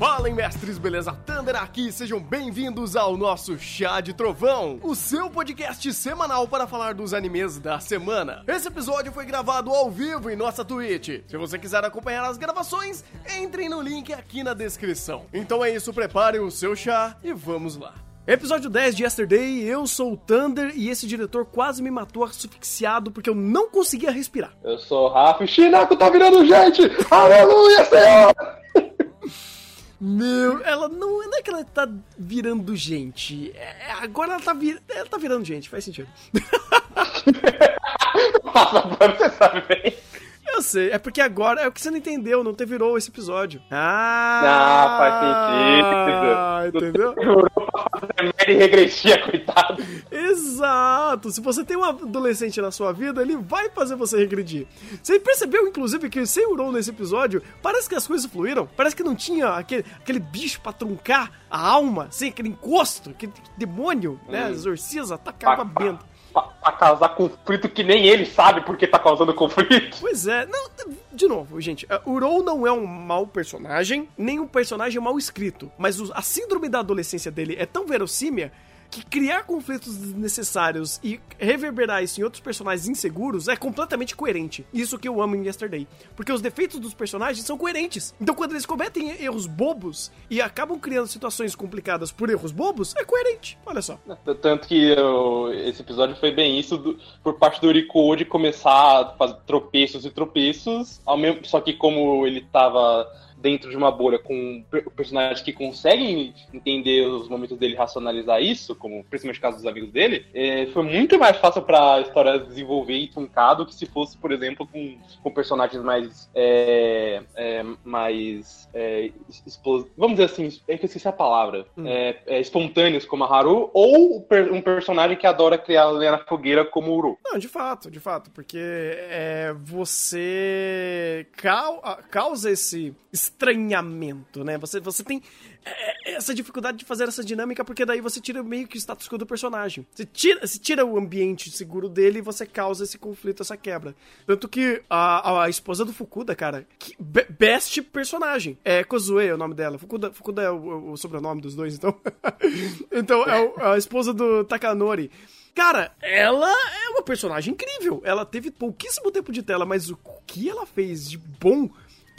Fala, mestres, beleza? Thunder aqui, sejam bem-vindos ao nosso Chá de Trovão, o seu podcast semanal para falar dos animes da semana. Esse episódio foi gravado ao vivo em nossa Twitch. Se você quiser acompanhar as gravações, entrem no link aqui na descrição. Então é isso, preparem o seu chá e vamos lá. Episódio 10 de Yesterday, eu sou o Thunder e esse diretor quase me matou asfixiado porque eu não conseguia respirar. Eu sou o Rafa e Shinako tá virando gente! Aleluia, Senhor! Meu, ela não, não é que ela tá virando gente. É, agora ela tá, vir, ela tá virando gente, faz sentido. Pano, você sabe bem. Eu sei, é porque agora é o que você não entendeu, não te virou esse episódio. Ah, faz sentido. entendeu? Ele regressia, coitado. Exato! Se você tem um adolescente na sua vida, ele vai fazer você regredir. Você percebeu, inclusive, que sem Urou nesse episódio, parece que as coisas fluíram? Parece que não tinha aquele, aquele bicho pra truncar a alma, assim, aquele encosto, aquele demônio, né? Hum. Exorciza, atacava Pa- pa- bento. Pra, causar conflito que nem ele sabe porque tá causando conflito. Pois é, não, de novo, gente, uh, Urou não é um mau personagem, nem um personagem mal escrito, mas o- a síndrome da adolescência dele é tão verossímil que criar conflitos desnecessários e reverberar isso em outros personagens inseguros é completamente coerente. Isso que eu amo em Yesterday. Porque os defeitos dos personagens são coerentes. Então quando eles cometem erros bobos e acabam criando situações complicadas por erros bobos, é coerente. Olha só. Tanto que eu- esse episódio foi bem isso do- por parte do Uriko de começar a fazer tropeços e tropeços, ao mesmo, só que como ele tava dentro de uma bolha com per- personagens que conseguem entender os momentos dele racionalizar isso, como principalmente o caso dos amigos dele, é, foi muito mais fácil pra história desenvolver e truncado que se fosse, por exemplo, com, com personagens mais é, é, mais é, explos- vamos dizer assim, é que eu esqueci a palavra, Hum. é, é, espontâneos como a Haru, ou um personagem que adora criar lenha na fogueira como o Uru. Não, de fato, de fato, porque você cau- causa esse estranhamento, né? Você, você tem é, essa dificuldade de fazer essa dinâmica, porque daí você tira meio que o status quo do personagem. Você tira, você tira o ambiente seguro dele e você causa esse conflito, essa quebra. Tanto que a, a esposa do Fukuda, cara, que be- best personagem. É Kozue é o nome dela. Fukuda, Fukuda é o, o sobrenome dos dois, então. então, é o- a esposa do Takanori. Cara, ela é uma personagem incrível. Ela teve pouquíssimo tempo de tela, mas o que ela fez de bom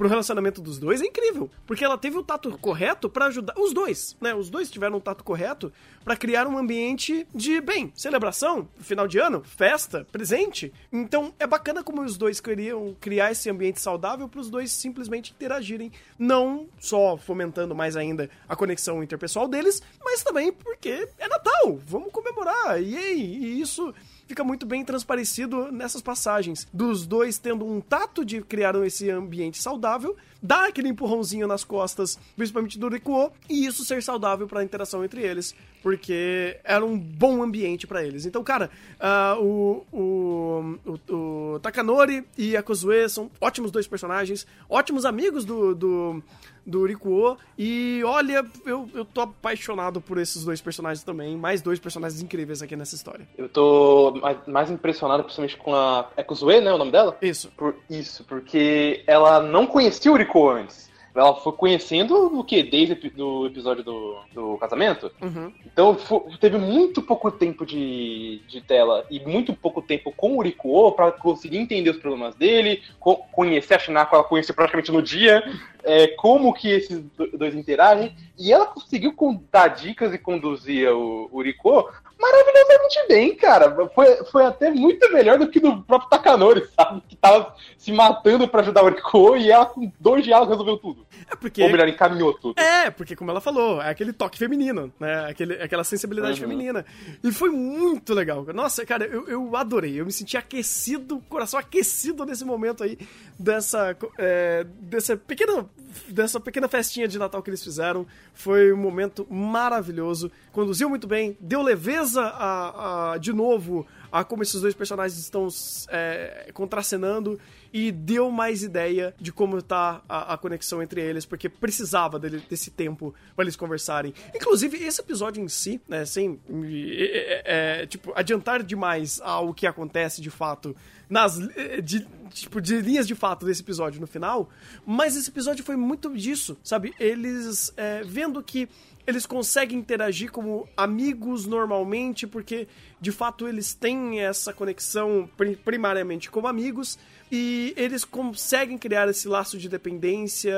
pro relacionamento dos dois é incrível. Porque ela teve o tato correto pra ajudar. Os dois, né? Os dois tiveram o tato correto pra criar um ambiente de, bem, celebração, final de ano, festa, presente. Então é bacana como os dois queriam criar esse ambiente saudável pros dois simplesmente interagirem. Não só fomentando mais ainda a conexão interpessoal deles, mas também porque é Natal. Vamos comemorar. E e isso fica muito bem transparecido nessas passagens. Dos dois tendo um tato de criar esse ambiente saudável, dar aquele empurrãozinho nas costas, principalmente do Rikuo, e isso ser saudável para a interação entre eles, porque era um bom ambiente para eles. Então, cara, ah, o, o, o, o Takanori e a Kozue são ótimos dois personagens, ótimos amigos do, do do Rikuo. E olha, eu, eu tô apaixonado por esses dois personagens também. Mais dois personagens incríveis aqui nessa história. Eu tô mais, mais impressionado, principalmente com a. É Kozue, né? O nome dela? Isso. Por isso, porque ela não conhecia o Uriko antes. Ela foi conhecendo o que? Desde o do episódio do, do casamento? Uhum. Então fo- teve muito pouco tempo de, de tela e muito pouco tempo com o Urikuo pra conseguir entender os problemas dele, co- conhecer a Shinako, ela conheceu praticamente no dia, é, como que esses do- dois interagem, e ela conseguiu con- dar dicas e conduzir o Uriko maravilhosamente bem, cara. Foi, foi até muito melhor do que do próprio Takanori, sabe? Que tava se matando pra ajudar o Uriko e ela com dois diálogos resolveu tudo. É porque. Ou melhor, encaminhou tudo. É, porque como ela falou, é aquele toque feminino, né? Aquele, aquela sensibilidade Uhum. feminina. E foi muito legal. Nossa, cara, eu, eu adorei. Eu me senti aquecido, coração aquecido nesse momento aí dessa, é, dessa pequena dessa pequena festinha de Natal que eles fizeram. Foi um momento maravilhoso. Conduziu muito bem, deu leveza a, a- de novo a como esses dois personagens estão é, contracenando e deu mais ideia de como tá a, a conexão entre eles, porque precisava dele, desse tempo para eles conversarem. Inclusive, esse episódio em si, né, sem é, é, tipo, adiantar demais ao que acontece de fato nas de, tipo, de linhas de fato desse episódio no final, mas esse episódio foi muito disso, sabe? Eles é, vendo que eles conseguem interagir como amigos normalmente, porque de fato eles têm essa conexão primariamente como amigos, e eles conseguem criar esse laço de dependência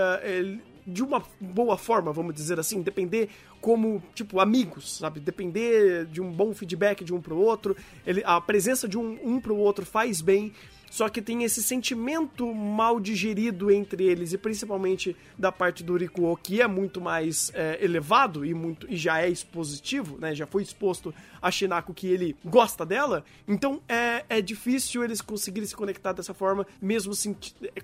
de uma boa forma, vamos dizer assim, depender como, tipo, amigos, sabe? Depender de um bom feedback de um pro outro, ele, a presença de um, um pro outro faz bem, só que tem esse sentimento mal digerido entre eles, e principalmente da parte do Rikuo, que é muito mais é, elevado e, muito, e já é expositivo, né? Já foi exposto a Shinako que ele gosta dela. Então é, é difícil eles conseguirem se conectar dessa forma, mesmo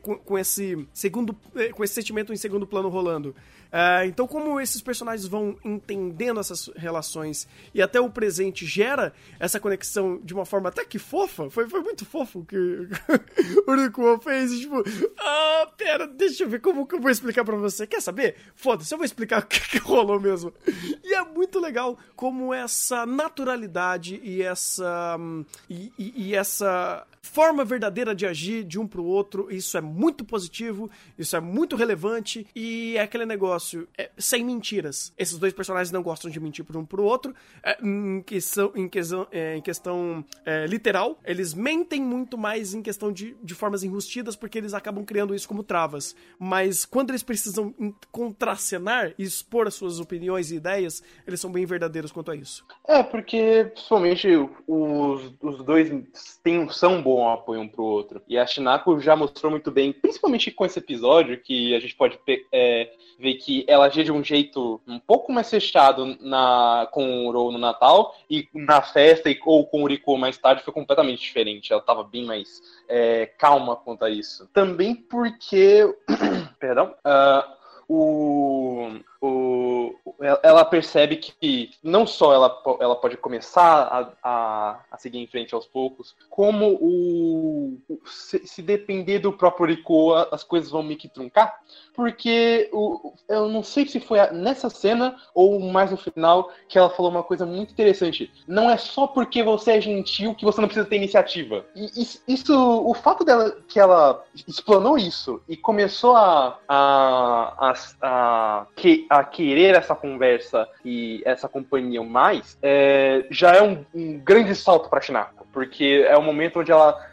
com, com, esse segundo, é, com esse sentimento em segundo plano rolando. Uh, então, como esses personagens vão entendendo essas relações e até o presente gera essa conexão de uma forma até que fofa, foi, foi muito fofo que o Rikuo fez. Tipo, ah, pera, deixa eu ver como que eu vou explicar pra você. Quer saber? Foda-se, eu vou explicar o que, que rolou mesmo. E é muito legal como essa naturalidade e essa. e, e, e essa forma verdadeira de agir de um pro outro, isso é muito positivo, isso é muito relevante e é aquele negócio é, sem mentiras. Esses dois personagens não gostam de mentir por um pro outro, é, em questão, em questão, é, em questão é, literal, eles mentem muito mais em questão de, de formas enrustidas porque eles acabam criando isso como travas. Mas quando eles precisam contracenar e expor as suas opiniões e ideias, eles são bem verdadeiros quanto a isso. É, porque principalmente os, os dois têm, são bom apoio um pro outro. E a Shinako já mostrou muito bem, principalmente com esse episódio, que a gente pode é, ver que ela agia de um jeito um pouco mais fechado na, com o Ro no Natal, e na festa e, ou com o Riko mais tarde foi completamente diferente. Ela tava bem mais é, calma quanto a isso. Também porque. Perdão. Uh, o, o, ela percebe que não só ela, ela pode começar a, a, a seguir em frente aos poucos, como o, se, se depender do próprio Rico, as coisas vão meio que truncar. Porque o, eu não sei se foi nessa cena ou mais no final que ela falou uma coisa muito interessante. Não é só porque você é gentil que você não precisa ter iniciativa. E isso, o fato dela que ela explanou isso e começou a, a, a a, que, a querer essa conversa e essa companhia mais, é, já é um, um grande salto para Shinako, porque é o momento onde ela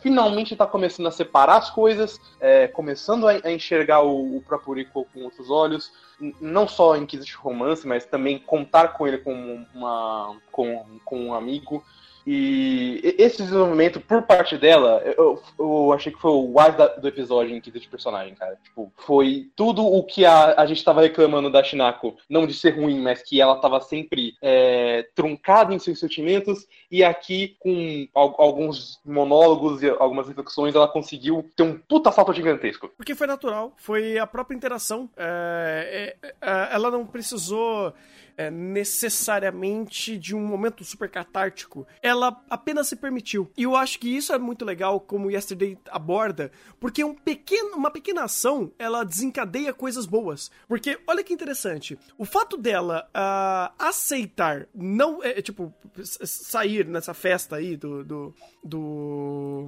finalmente está começando a separar as coisas, é, começando a, a enxergar o, o com outros olhos, não só em quesito romance, mas também contar com ele como uma, com, com um amigo. E esse desenvolvimento por parte dela, eu, eu achei que foi o wise do episódio em quesito de personagem, cara. Tipo, foi tudo o que a, a gente tava reclamando da Shinako, não de ser ruim, mas que ela tava sempre é, truncada em seus sentimentos, e aqui, com alguns monólogos e algumas reflexões, ela conseguiu ter um puta salto gigantesco. Porque foi natural, foi a própria interação. É, é, é ela não precisou é, necessariamente de um momento super catártico. Ela apenas se permitiu. E eu acho que isso é muito legal como Yesterday aborda, porque um pequeno, uma pequena ação, ela desencadeia coisas boas. Porque, olha que interessante, o fato dela uh, aceitar, não, é, tipo, sair nessa festa aí do, do, do,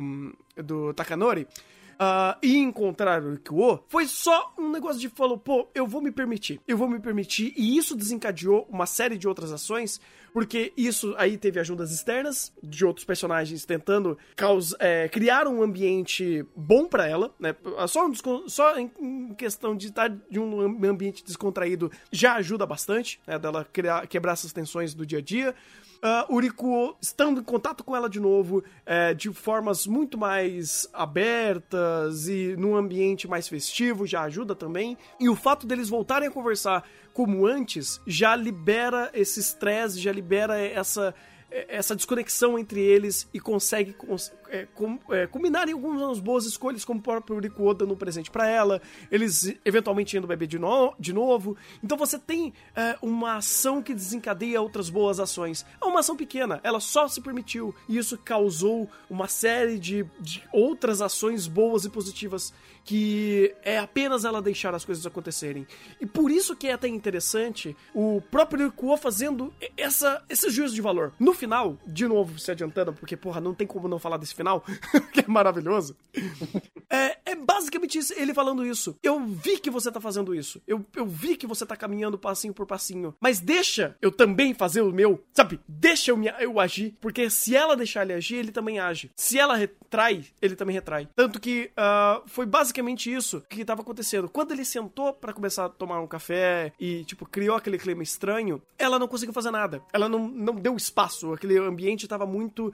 do Takanori, uh, e encontrar o Rikuo, foi só um negócio de falou, pô, eu vou me permitir, eu vou me permitir, e isso desencadeou uma série de outras ações, porque isso aí teve ajudas externas de outros personagens tentando é, criar um ambiente bom para ela, né? Só, um, só em questão de estar de um ambiente descontraído já ajuda bastante, né? Dela criar, quebrar essas tensões do dia a dia uh, Uriko estando em contato com ela de novo, é, de formas muito mais abertas e num ambiente mais festivo já ajuda também. E o fato deles voltarem a conversar como antes já libera esse estresse, já libera essa essa desconexão entre eles e consegue é, com, é, combinarem algumas boas escolhas, como o próprio Rico Oda no presente para ela, eles eventualmente indo beber de, no, de novo. Então você tem é, uma ação que desencadeia outras boas ações. É uma ação pequena, ela só se permitiu, e isso causou uma série de, de outras ações boas e positivas que é apenas ela deixar as coisas acontecerem. E por isso que é até interessante o próprio Rikuo fazendo essa, esse juízo de valor. No final, de novo se adiantando, porque, porra, não tem como não falar desse final, que é maravilhoso. é, é basicamente isso, ele falando isso. Eu vi que você tá fazendo isso. Eu, eu vi que você tá caminhando passinho por passinho. Mas deixa eu também fazer o meu. Sabe? Deixa eu, me, eu agir. Porque se ela deixar ele agir, ele também age. Se ela retrai, ele também retrai. Tanto que uh, foi basicamente isso que estava acontecendo. Quando ele sentou para começar a tomar um café e, tipo, criou aquele clima estranho, ela não conseguiu fazer nada. Ela não, não deu espaço. Aquele ambiente estava muito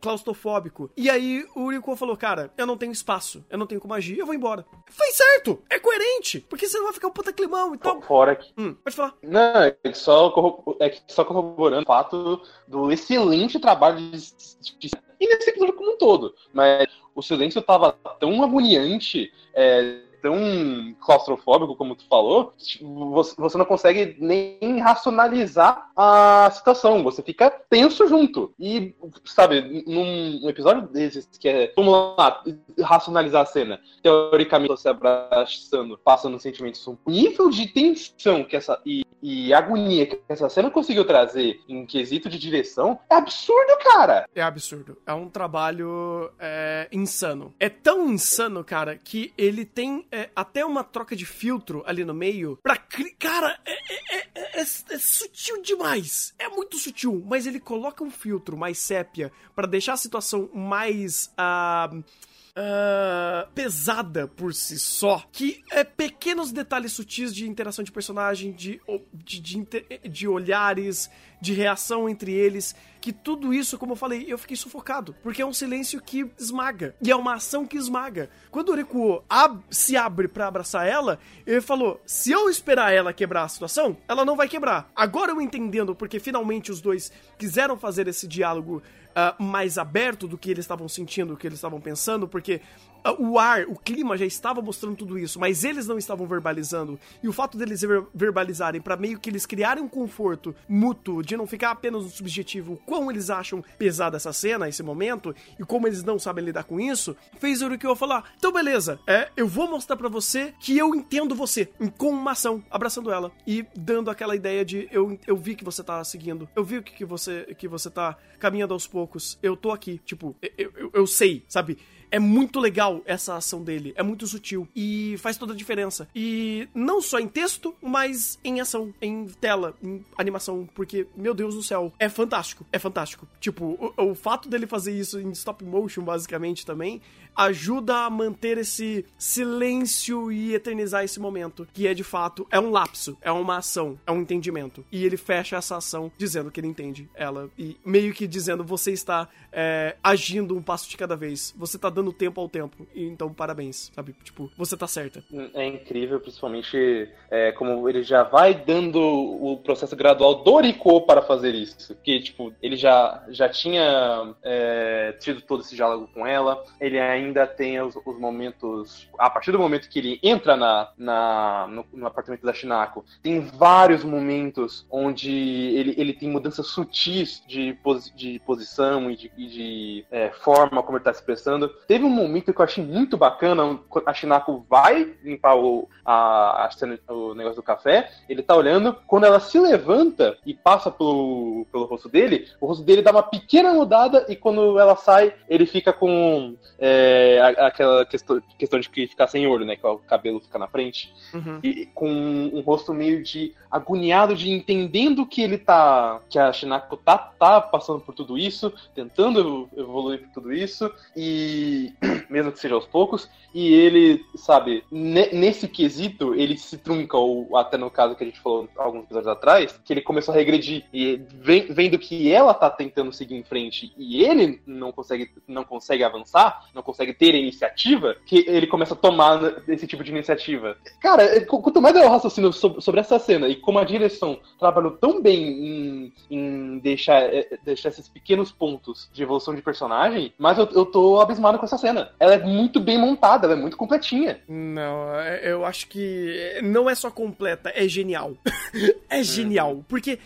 claustrofóbico. E aí o Rico falou: Cara, eu não tenho espaço, eu não tenho como agir, eu vou embora. Fez certo! É coerente! Porque você não vai ficar um puta climão e tal. Fora que. Hum, pode falar. Não, é que só, é que só corroborando o fato do excelente trabalho de. E nesse episódio como um todo. Mas o silêncio tava tão agoniante, é, tão claustrofóbico, como tu falou, você não consegue nem racionalizar a situação. Você fica tenso junto. E, sabe, num episódio desses que é, vamos lá, racionalizar a cena, teoricamente você abraçando, passando sentimentos, um nível de tensão que essa. E, e agonia que essa cena conseguiu trazer em quesito de direção é absurdo, cara. É absurdo. É um trabalho é, insano. É tão insano, cara, que ele tem é, até uma troca de filtro ali no meio pra. Cara, é, é, é, é, sutil demais. É muito sutil, mas ele coloca um filtro mais sépia para deixar a situação mais. Uh, uh, pesada por si só, que é pequenos detalhes sutis de interação de personagem, de, de, de, de olhares, de reação entre eles, que tudo isso, como eu falei, eu fiquei sufocado, porque é um silêncio que esmaga, e é uma ação que esmaga. Quando o Rikuo ab se abre para abraçar ela, ele falou: se eu esperar ela quebrar a situação, ela não vai quebrar. Agora eu entendendo porque finalmente os dois quiseram fazer esse diálogo uh, mais aberto do que eles estavam sentindo, do que eles estavam pensando, porque o ar, o clima já estava mostrando tudo isso, mas eles não estavam verbalizando. E o fato deles ver verbalizarem para meio que eles criarem um conforto mútuo de não ficar apenas no subjetivo, quão eles acham pesada essa cena, esse momento, e como eles não sabem lidar com isso, fez o Urukyo falar: "Então beleza, é, eu vou mostrar para você que eu entendo você", com uma ação, abraçando ela e dando aquela ideia de eu, eu vi que você tá seguindo. Eu vi que, que você que você tá caminhando aos poucos. Eu tô aqui, tipo, eu, eu, eu sei, sabe? É muito legal essa ação dele, é muito sutil e faz toda a diferença. E não só em texto, mas em ação, em tela, em animação, porque, meu Deus do céu, é fantástico, é fantástico. Tipo, o, o fato dele fazer isso em stop motion, basicamente, também, ajuda a manter esse silêncio e eternizar esse momento, que é de fato, é um lapso, é uma ação, é um entendimento. E ele fecha essa ação dizendo que ele entende ela e meio que dizendo você está é, agindo um passo de cada vez, você está dando tempo ao tempo, e então parabéns, sabe? Tipo, você tá certa. É incrível, principalmente é, como ele já vai dando o processo gradual do Rico para fazer isso, que tipo, ele já, já tinha é, tido todo esse diálogo com ela, ele ainda tem os, os, momentos. A partir do momento que ele entra na, na no, no, apartamento da Shinako, tem vários momentos onde ele, ele tem mudanças sutis de, posi, de posição e de, e de é, forma como ele está se expressando. Teve um momento que eu achei muito bacana, a Shinako vai limpar o, a, a, o negócio do café, ele tá olhando, quando ela se levanta e passa pelo, pelo rosto dele, o rosto dele dá uma pequena mudada e quando ela sai, ele fica com. É, aquela questão, questão de ficar sem olho, né? Que o cabelo fica na frente. Uhum. E com um rosto meio de agoniado, de entendendo que ele tá. que a Shinako tá, tá passando por tudo isso, tentando evoluir por tudo isso, e mesmo que seja aos poucos, e ele, sabe, nesse quesito, ele se trunca, ou até no caso que a gente falou alguns episódios atrás, que ele começou a regredir, e vendo que ela tá tentando seguir em frente e ele não consegue, não consegue avançar, não consegue ter iniciativa, que ele começa a tomar esse tipo de iniciativa. Cara, quanto mais eu raciocino sobre, essa cena e como a direção trabalhou tão bem em, em deixar, é, deixar esses pequenos pontos de evolução de personagem, mais eu, eu tô abismado com essa cena. Ela é muito bem montada, ela é muito completinha. Não, é, eu acho que não é só completa, é genial. é genial. Uhum. Porque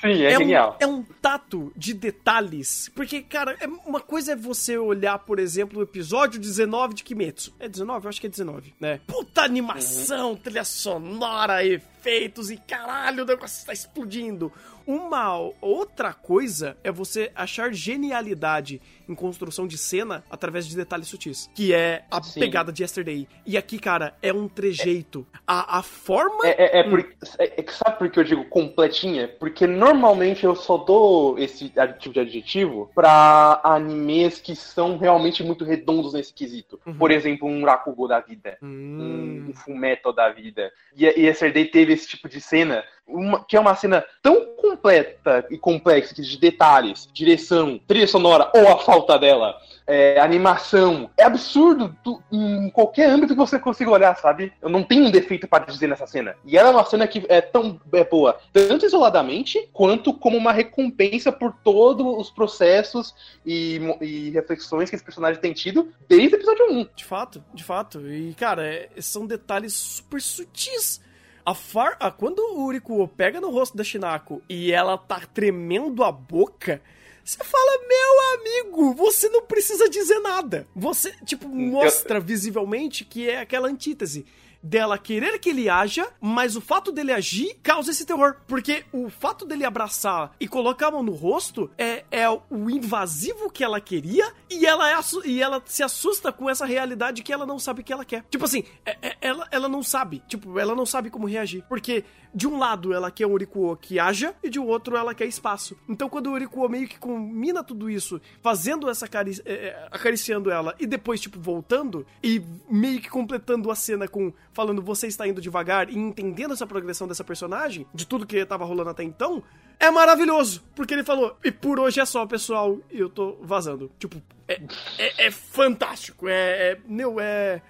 Sim, é, é genial. Um, é um tato de detalhes. Porque, cara, é, uma coisa é você olhar, por exemplo, o episódio 19 de Kimetsu. É 19? Eu acho que é 19, né? Puta animação, uhum. trilha sonora, efeitos e caralho, o negócio está explodindo. Uma outra coisa é você achar genialidade em construção de cena através de detalhes sutis, que é a Sim. pegada de Yesterday. E aqui, cara, é um trejeito. É, a, a forma. É, é, é, por, é, é sabe por que eu digo completinha? Porque normalmente eu só dou esse tipo de adjetivo pra animes que são realmente muito redondos nesse quesito. Uhum. Por exemplo, um Rakugo da vida, hum. um Fumeto da vida. E, e Yesterday teve esse tipo de cena uma, que é uma cena tão completa e complexa de detalhes, direção, trilha sonora ou a falta dela, é, animação. É absurdo tu, em qualquer âmbito que você consiga olhar, sabe? Eu não tenho um defeito para dizer nessa cena. E ela é uma cena que é tão é boa, tanto isoladamente, quanto como uma recompensa por todos os processos e, e reflexões que esse personagem tem tido desde o episódio 1. De fato, de fato. E, cara, é, são detalhes super sutis a Far, a, quando o Urikuo pega no rosto da Shinako e ela tá tremendo a boca, você fala, meu amigo, você não precisa dizer nada. Você, tipo, mostra visivelmente que é aquela antítese dela querer que ele haja, mas o fato dele agir causa esse terror. Porque o fato dele abraçar e colocar a mão no rosto é, é o invasivo que ela queria e ela, é, e ela se assusta com essa realidade que ela não sabe que ela quer. Tipo assim, é, é, ela, ela não sabe. Tipo, ela não sabe como reagir. Porque de um lado ela quer o Urikuo que haja e de outro ela quer espaço. Então quando o Urikuo meio que combina tudo isso, fazendo essa cari é, é, acariciando ela e depois tipo voltando e meio que completando a cena com falando você está indo devagar e entendendo essa progressão dessa personagem, de tudo que tava rolando até então, é maravilhoso, porque ele falou, e por hoje é só, pessoal, eu tô vazando. Tipo, é, é, é fantástico, é, é, meu, é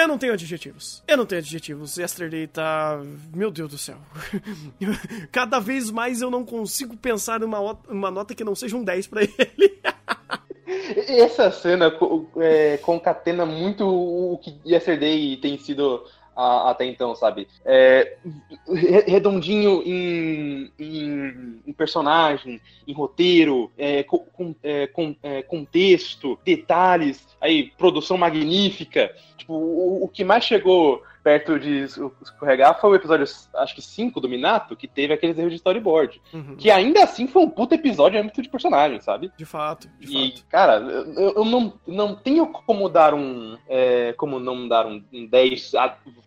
eu não tenho adjetivos. Eu não tenho adjetivos. Yesterday tá. Meu Deus do céu. Cada vez mais eu não consigo pensar numa uma nota que não seja um 10 para ele. Essa cena é, concatena muito o que Yesterday tem sido a, até então, sabe? É, redondinho em, em, em, personagem, em roteiro, é, com, é, com é, contexto, detalhes, aí produção magnífica. Tipo, o, o que mais chegou perto de escorregar foi o episódio, acho que 5 do Minato, que teve aqueles erros de storyboard. Uhum. Que ainda assim foi um puta episódio em âmbito de personagem, sabe? De fato, de e, fato. cara, eu, eu, não, não tenho como dar um. É, como não dar um, um 10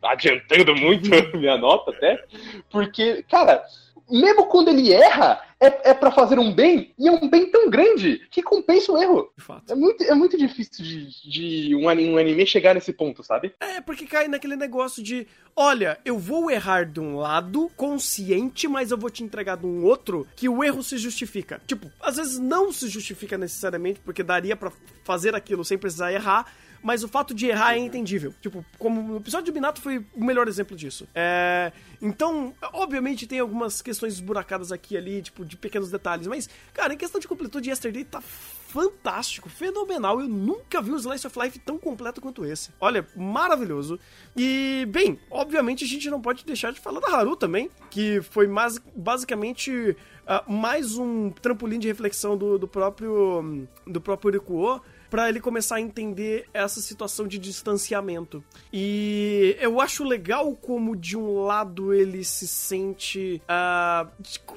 adiantando muito minha nota até. Porque, cara mesmo quando ele erra, é, é para fazer um bem, e é um bem tão grande que compensa o erro. De fato. É muito, é muito difícil de, de um, um anime chegar nesse ponto, sabe? É, porque cai naquele negócio de: olha, eu vou errar de um lado, consciente, mas eu vou te entregar de um outro que o erro se justifica. Tipo, às vezes não se justifica necessariamente, porque daria para fazer aquilo sem precisar errar mas o fato de errar é entendível. Tipo, como o episódio de Minato foi o melhor exemplo disso. É, então, obviamente tem algumas questões esburacadas aqui e ali, tipo, de pequenos detalhes, mas, cara, em questão de completude, Yesterday tá fantástico, fenomenal. Eu nunca vi um Slice of Life tão completo quanto esse. Olha, maravilhoso. E, bem, obviamente a gente não pode deixar de falar da Haru também, que foi mais, basicamente uh, mais um trampolim de reflexão do, do próprio do próprio Rikuo para ele começar a entender essa situação de distanciamento. E eu acho legal como, de um lado, ele se sente uh,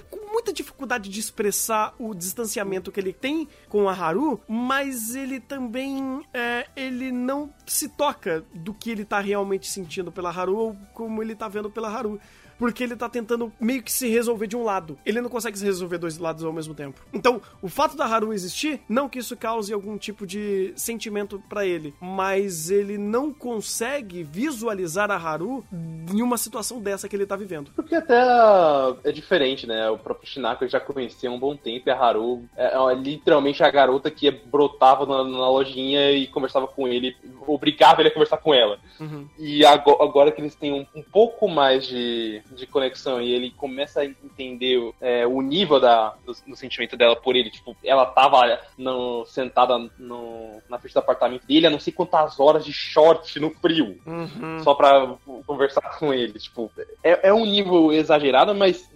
com muita dificuldade de expressar o distanciamento que ele tem com a Haru, mas ele também é, ele não se toca do que ele tá realmente sentindo pela Haru ou como ele tá vendo pela Haru. Porque ele tá tentando meio que se resolver de um lado. Ele não consegue se resolver dois lados ao mesmo tempo. Então, o fato da Haru existir, não que isso cause algum tipo de sentimento para ele, mas ele não consegue visualizar a Haru em uma situação dessa que ele tá vivendo. Porque até é diferente, né? O próprio Shinako já conhecia há um bom tempo e a Haru é, é literalmente a garota que brotava na, na, lojinha e conversava com ele, obrigava ele a conversar com ela. Uhum. E agora, agora, que eles têm um, um, pouco mais de, de conexão e ele começa a entender é, o nível da, do, do, sentimento dela por ele, tipo, ela tava no, sentada no, na frente do apartamento dele há não sei quantas horas de short no frio, uhum. só pra conversar com ele. Tipo, é, é um nível exagerado, mas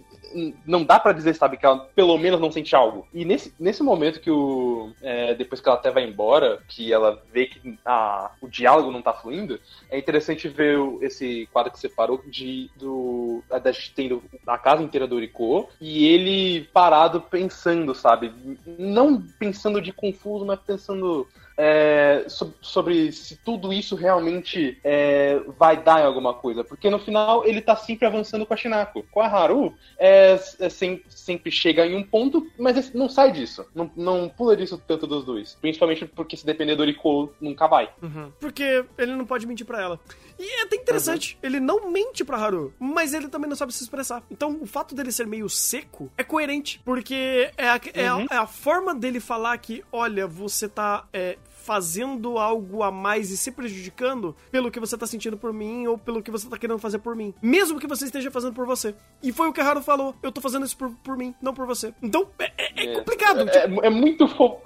não dá para dizer, sabe, que ela pelo menos não sente algo. E nesse, nesse momento que o. É, depois que ela até vai embora, que ela vê que a, o diálogo não tá fluindo, é interessante ver esse quadro que você parou de. Do, gente tendo a casa inteira do Uriko e ele parado pensando, sabe? Não pensando de confuso, mas pensando é, sobre se tudo isso realmente é, vai dar em alguma coisa. Porque no final ele tá sempre avançando com a Shinako. Com a Haru, é, é sempre, sempre, chega em um ponto, mas não sai disso. Não, não pula disso tanto dos dois. Principalmente porque se depender do Riko, nunca vai. Uhum. Porque ele não pode mentir para ela. E é até interessante, uhum. ele não mente pra Haru, mas ele também não sabe se expressar. Então, o fato dele ser meio seco é coerente, porque é a, é uhum. a, é a forma dele falar que, olha, você tá é, fazendo algo a mais e se prejudicando pelo que você tá sentindo por mim ou pelo que você tá querendo fazer por mim. Mesmo que você esteja fazendo por você. E foi o que a Haru falou. Eu tô fazendo isso por, por mim, não por você. Então, é, é, é complicado. É, é, é muito fofo.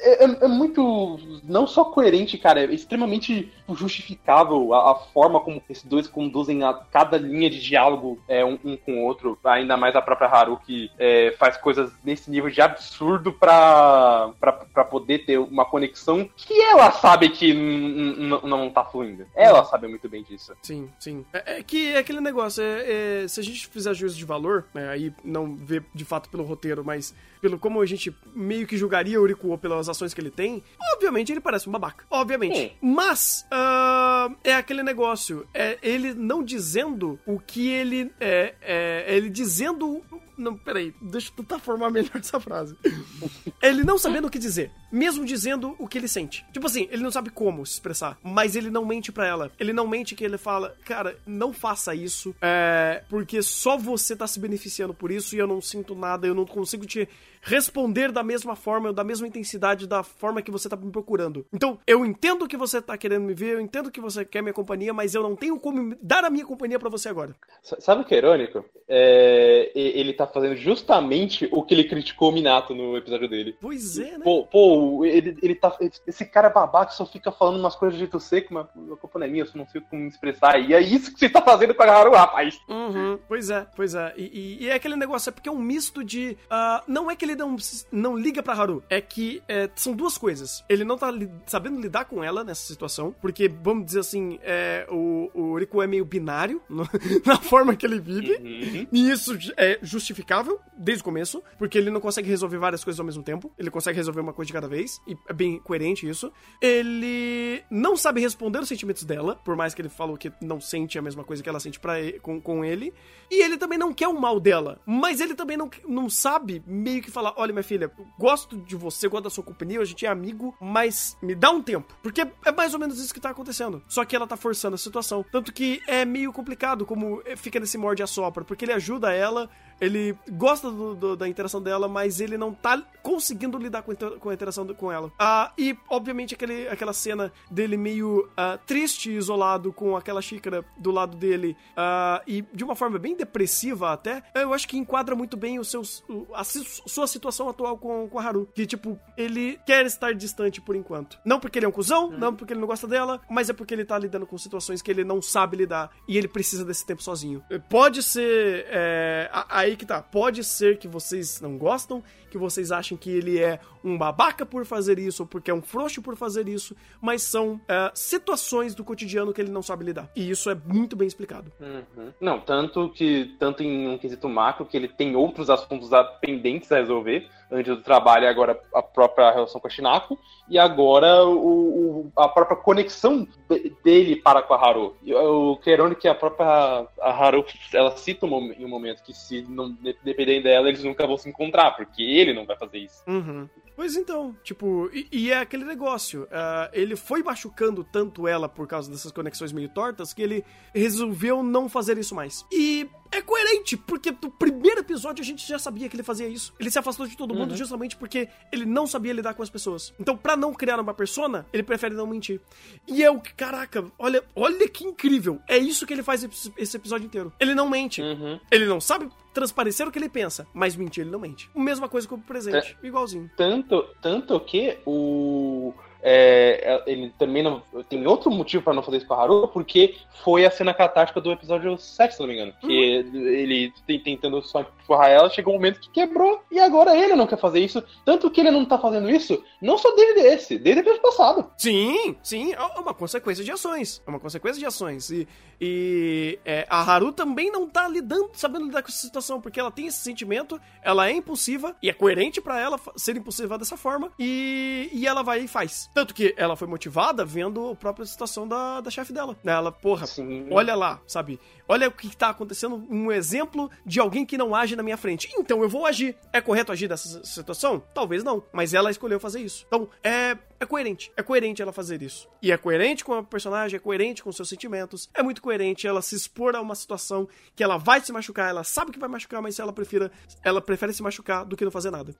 É, é, é, muito. Não só coerente, cara, é extremamente justificável a, a, forma como esses dois conduzem a cada linha de diálogo é, um, um, com o outro. Ainda mais a própria Haru, que é, faz coisas nesse nível de absurdo pra, pra, pra poder ter uma conexão que ela sabe que não tá fluindo. Ela sabe muito bem disso. Sim, sim. É, é que é aquele negócio, é, é, se a gente fizer juízo de valor, né, aí não ver de fato pelo roteiro, mas pelo como a gente meio que julgaria o Urikuo pelas ações que ele tem, obviamente ele parece um babaca. Obviamente. Sim. Mas uh, é aquele negócio. É ele não dizendo o que ele. É, é, é ele dizendo não, peraí, deixa eu tentar formar melhor essa frase. ele não sabendo o que dizer, mesmo dizendo o que ele sente. Tipo assim, ele não sabe como se expressar, mas ele não mente para ela. Ele não mente que ele fala, cara, não faça isso, é, porque só você tá se beneficiando por isso e eu não sinto nada, eu não consigo te responder da mesma forma, da mesma intensidade, da forma que você tá me procurando. Então, eu entendo que você tá querendo me ver, eu entendo que você quer minha companhia, mas eu não tenho como dar a minha companhia para você agora. Sabe o que é irônico? É, ele tá fazendo justamente o que ele criticou o Minato no episódio dele. Pois é, né? Pô, pô ele, ele tá. Esse cara é babaca só fica falando umas coisas de jeito seco, mas a culpa não é minha, eu só não sei como me expressar. E é isso que você tá fazendo com a Haru, rapaz. Uhum, pois é, pois é. E, e, e, é aquele negócio, é porque é um misto de. Uh, não é que ele não, não liga pra Haru, é que é, são duas coisas. Ele não tá li sabendo lidar com ela nessa situação, porque, vamos dizer assim, é, o, o Riku é meio binário no, na forma que ele vive, uhum. e isso é justificável desde o começo, porque ele não consegue resolver várias coisas ao mesmo tempo, ele consegue resolver uma coisa de cada vez, e é bem coerente isso. Ele não sabe responder os sentimentos dela, por mais que ele falou que não sente a mesma coisa que ela sente pra ele, com, com ele, e ele também não quer o mal dela, mas ele também não, não sabe meio que falar: olha, minha filha, gosto de você, gosto da sua companhia, a gente é amigo, mas me dá um tempo. Porque é mais ou menos isso que tá acontecendo. Só que ela tá forçando a situação. Tanto que é meio complicado como fica nesse morde a sopra, porque ele ajuda ela, ele gosta do, do, da interação dela, mas ele não tá conseguindo lidar com, com a interação do, com ela. Ah, e, obviamente, aquele, aquela cena dele meio ah, triste e isolado com aquela xícara do lado dele, ah, e de uma forma bem depressiva até, eu acho que enquadra muito bem o seu, a sua situação atual com, com a Haru. Que, tipo, ele quer estar distante por enquanto. Não porque ele é um cuzão, hum. não porque ele não gosta dela, mas é porque ele tá lidando com situações que ele não sabe lidar e ele precisa desse tempo sozinho. Pode ser. É, a, a aí que tá. Pode ser que vocês não gostam, que vocês achem que ele é um babaca por fazer isso, ou porque é um frouxo por fazer isso, mas são uh, situações do cotidiano que ele não sabe lidar. E isso é muito bem explicado. Uhum. Não, tanto que, tanto em um quesito macro, que ele tem outros assuntos pendentes a resolver, antes do trabalho, agora a própria relação com a Shinako, e agora o, o, a própria conexão dele para com a Haru. O Querone que a própria a Haru, ela cita em um momento que se não depender dela, eles nunca vão se encontrar, porque ele não vai fazer isso. Uhum. Pois então, tipo, e, e é aquele negócio. Uh, ele foi machucando tanto ela por causa dessas conexões meio tortas que ele resolveu não fazer isso mais. E coerente, porque no primeiro episódio a gente já sabia que ele fazia isso. Ele se afastou de todo mundo uhum. justamente porque ele não sabia lidar com as pessoas. Então, para não criar uma persona, ele prefere não mentir. E é o que, caraca, olha, olha que incrível. É isso que ele faz esse episódio inteiro. Ele não mente. Uhum. Ele não sabe transparecer o que ele pensa, mas mentir ele não mente. Mesma coisa com o presente, é, igualzinho. Tanto, tanto que o é, é, ele também não. Tem outro motivo para não fazer isso com a Haru, porque foi a cena catástica do episódio 7, se não me engano. Que uhum. ele tentando só empurrar ela, chegou um momento que quebrou, e agora ele não quer fazer isso. Tanto que ele não tá fazendo isso, não só desde esse, desde o episódio passado. Sim, sim, é uma consequência de ações. É uma consequência de ações. E, e é, a Haru também não tá lidando, sabendo lidar com essa situação, porque ela tem esse sentimento, ela é impulsiva, e é coerente para ela ser impulsiva dessa forma, e, e ela vai e faz. Tanto que ela foi motivada vendo a própria situação da, da chefe dela. Ela, porra, Sim. olha lá, sabe? Olha o que está acontecendo, um exemplo de alguém que não age na minha frente. Então eu vou agir. É correto agir nessa situação? Talvez não, mas ela escolheu fazer isso. Então é, é coerente. É coerente ela fazer isso. E é coerente com a personagem, é coerente com seus sentimentos. É muito coerente ela se expor a uma situação que ela vai se machucar, ela sabe que vai machucar, mas ela prefira, ela prefere se machucar do que não fazer nada.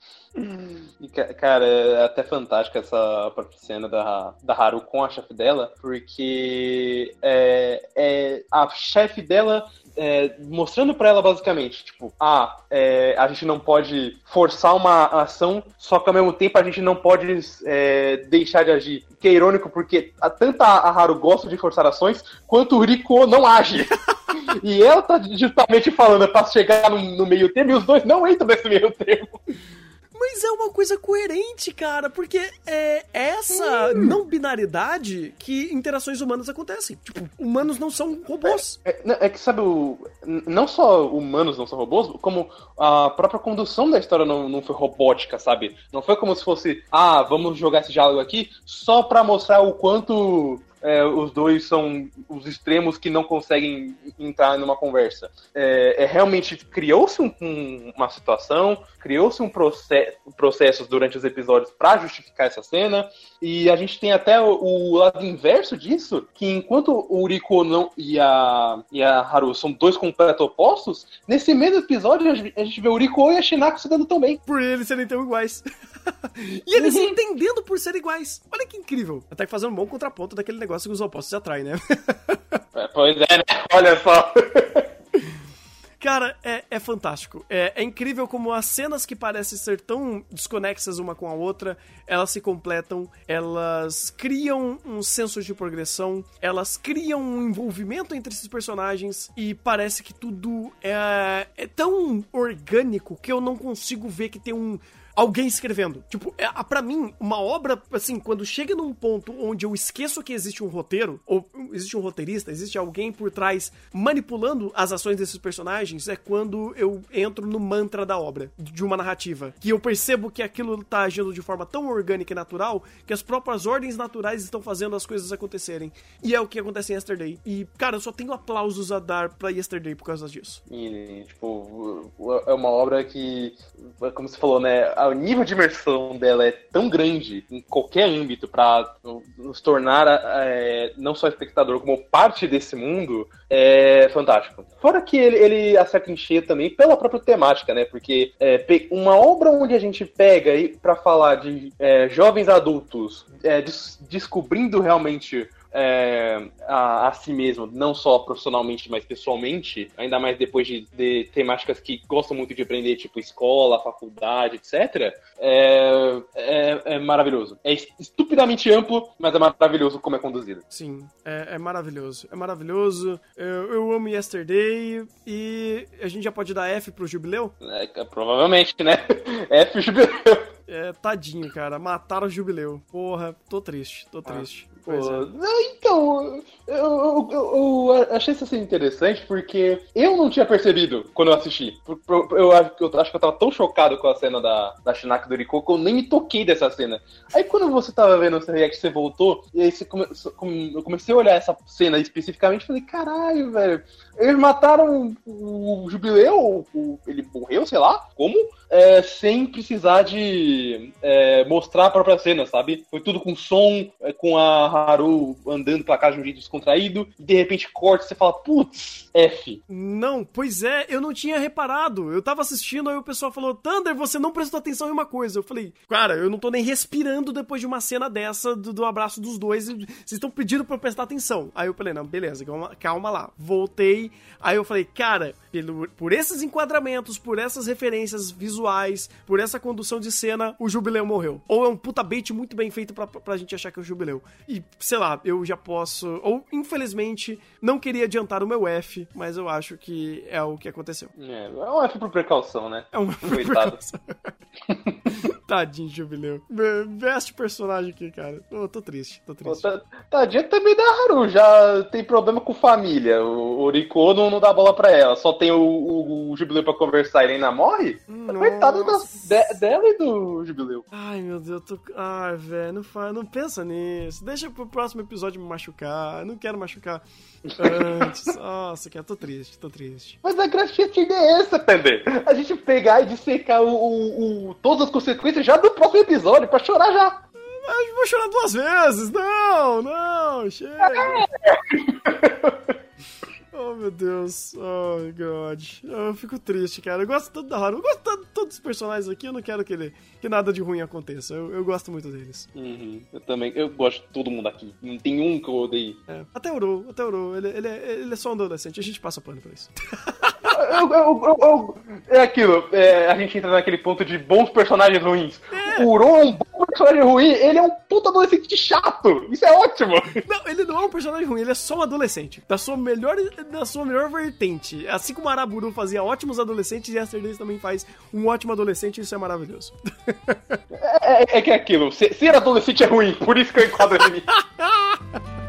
E, cara, é até fantástica essa própria cena da, da Haru com a chefe dela, porque é, é a chefe dela é, mostrando para ela basicamente, tipo, ah, é, a gente não pode forçar uma ação, só que ao mesmo tempo a gente não pode é, deixar de agir. Que é irônico, porque a, tanto a Haru gosta de forçar ações, quanto o Riko não age. e ela tá justamente falando para chegar no, no meio termo, e os dois não entram nesse meio termo. Mas é uma coisa coerente, cara, porque é essa hum. não binaridade que interações humanas acontecem. Tipo, humanos não são robôs. É, é, é que, sabe, o, não só humanos não são robôs, como a própria condução da história não, não foi robótica, sabe? Não foi como se fosse, ah, vamos jogar esse diálogo aqui só pra mostrar o quanto é, os dois são os extremos que não conseguem entrar numa conversa. É, é realmente criou-se um, um, uma situação, criou-se um processo, processos durante os episódios para justificar essa cena, e a gente tem até o, o, lado inverso disso, que enquanto o Riko não, e, a, e a Haru são dois completos opostos, nesse mesmo episódio a gente vê o Riko e a Shinako se dando tão bem. Por eles serem tão iguais. e eles uhum. entendendo por serem iguais. Olha que incrível. Até que fazendo um bom contraponto daquele negócio negócio que os opostos se atraem, né? É, pois é, né? Olha só. Cara, é, é fantástico. É, é, incrível como as cenas que parecem ser tão desconexas uma com a outra, elas se completam, elas criam um senso de progressão, elas criam um envolvimento entre esses personagens e parece que tudo é, é tão orgânico que eu não consigo ver que tem um alguém escrevendo. Tipo, é, para mim, uma obra, assim, quando chega num ponto onde eu esqueço que existe um roteiro, ou existe um roteirista, existe alguém por trás manipulando as ações desses personagens, é quando eu entro no mantra da obra, de uma narrativa. Que eu percebo que aquilo tá agindo de forma tão orgânica e natural que as próprias ordens naturais estão fazendo as coisas acontecerem. E é o que acontece em Yesterday. E, cara, eu só tenho aplausos a dar pra Yesterday por causa disso. E, tipo, é uma obra que, como você falou, né? o nível de imersão dela é tão grande em qualquer âmbito para nos tornar é, não só espectador, como parte desse mundo, é fantástico. Fora que ele, ele acerta em cheio também pela própria temática, né? Porque é, uma obra onde a gente pega para falar de é, jovens adultos é, des descobrindo realmente é, a, a, si mesmo, não só profissionalmente, mas pessoalmente, ainda mais depois de, de temáticas que gostam muito de aprender, tipo escola, faculdade, etc., é, é, é, maravilhoso. É estupidamente amplo, mas é maravilhoso como é conduzido. Sim, é, é maravilhoso. É maravilhoso. Eu, eu, amo Yesterday e a gente já pode dar F pro Jubileu? É, provavelmente, né? F Jubileu. É, tadinho, cara. Mataram o jubileu. Porra, tô triste, tô triste. É. Então, eu, eu, eu, achei isso assim interessante porque eu não tinha percebido quando eu assisti. Eu, eu, acho que eu tava tão chocado com a cena da, da Shinaka do Riko que eu nem me toquei dessa cena. Aí quando você tava vendo o react, você voltou, e aí você come, eu comecei a olhar essa cena especificamente e falei, caralho, velho, eles mataram o Jubileu, ele morreu, sei lá, como? É, sem precisar de é, mostrar a própria cena, sabe? Foi tudo com som, é, com a Haru andando pra cá de um jeito descontraído, e de repente corta e você fala, putz, F. Não, pois é, eu não tinha reparado. Eu tava assistindo, aí o pessoal falou, Thunder, você não prestou atenção em uma coisa. Eu falei, cara, eu não tô nem respirando depois de uma cena dessa, do, do abraço dos dois, vocês estão pedindo pra eu prestar atenção. Aí eu falei, não, beleza, calma, calma lá. Voltei Aí eu falei, cara, pelo, por esses enquadramentos, por essas referências visuais, por essa condução de cena, o Jubileu morreu. Ou é um puta bait muito bem feito pra, pra gente achar que é o Jubileu. E, sei lá, eu já posso. Ou, infelizmente, não queria adiantar o meu F, mas eu acho que é o que aconteceu. É, é um F por precaução, né? É um F por precaução. Tadinho, Jubileu. Best personagem aqui, cara. Eu tô triste, tô triste. Pô, tadinho também da Haru, já tem problema com família. O Oriko não, não dá bola pra ela, só tem o, o, o Jubileu pra conversar e ele ainda morre? Coitado de, dela e do Jubileu. Ai, meu Deus, eu tô... Ai, velho, não, não pensa nisso. Deixa pro próximo episódio me machucar. Eu não quero machucar antes. Nossa, cara, tô triste, tô triste. Mas a gracinha é essa, Tender. A gente pegar e dissecar o, o, o, todas as consequências já do próximo episódio, pra chorar já. Eu vou chorar duas vezes. Não, não, chega. Meu Deus. Oh, God. Eu fico triste, cara. Eu gosto tanto da Haru. Eu gosto tanto de todos os personagens aqui. Eu não quero que, ele, que nada de ruim aconteça. Eu, eu gosto muito deles. Uhum. Eu também. Eu gosto de todo mundo aqui. Não tem um que eu odeio. É. Até o Uro. Até o Uro. Ele, ele, é, ele é só um adolescente. A gente passa pano pra isso. eu, eu, eu, é aquilo, é, a gente entra naquele ponto de bons personagens ruins. É. O Uro é um bom personagem ruim, ele é um puta adolescente chato. Isso é ótimo. Não, ele não é um personagem ruim, ele é só um adolescente. Da sua melhor, da sua melhor vertente. Assim como Araburu fazia ótimos adolescentes, Yesterdays também faz um ótimo adolescente, isso é maravilhoso. É, é, é que é aquilo, ser, ser adolescente é ruim, por isso que eu enquadro ele.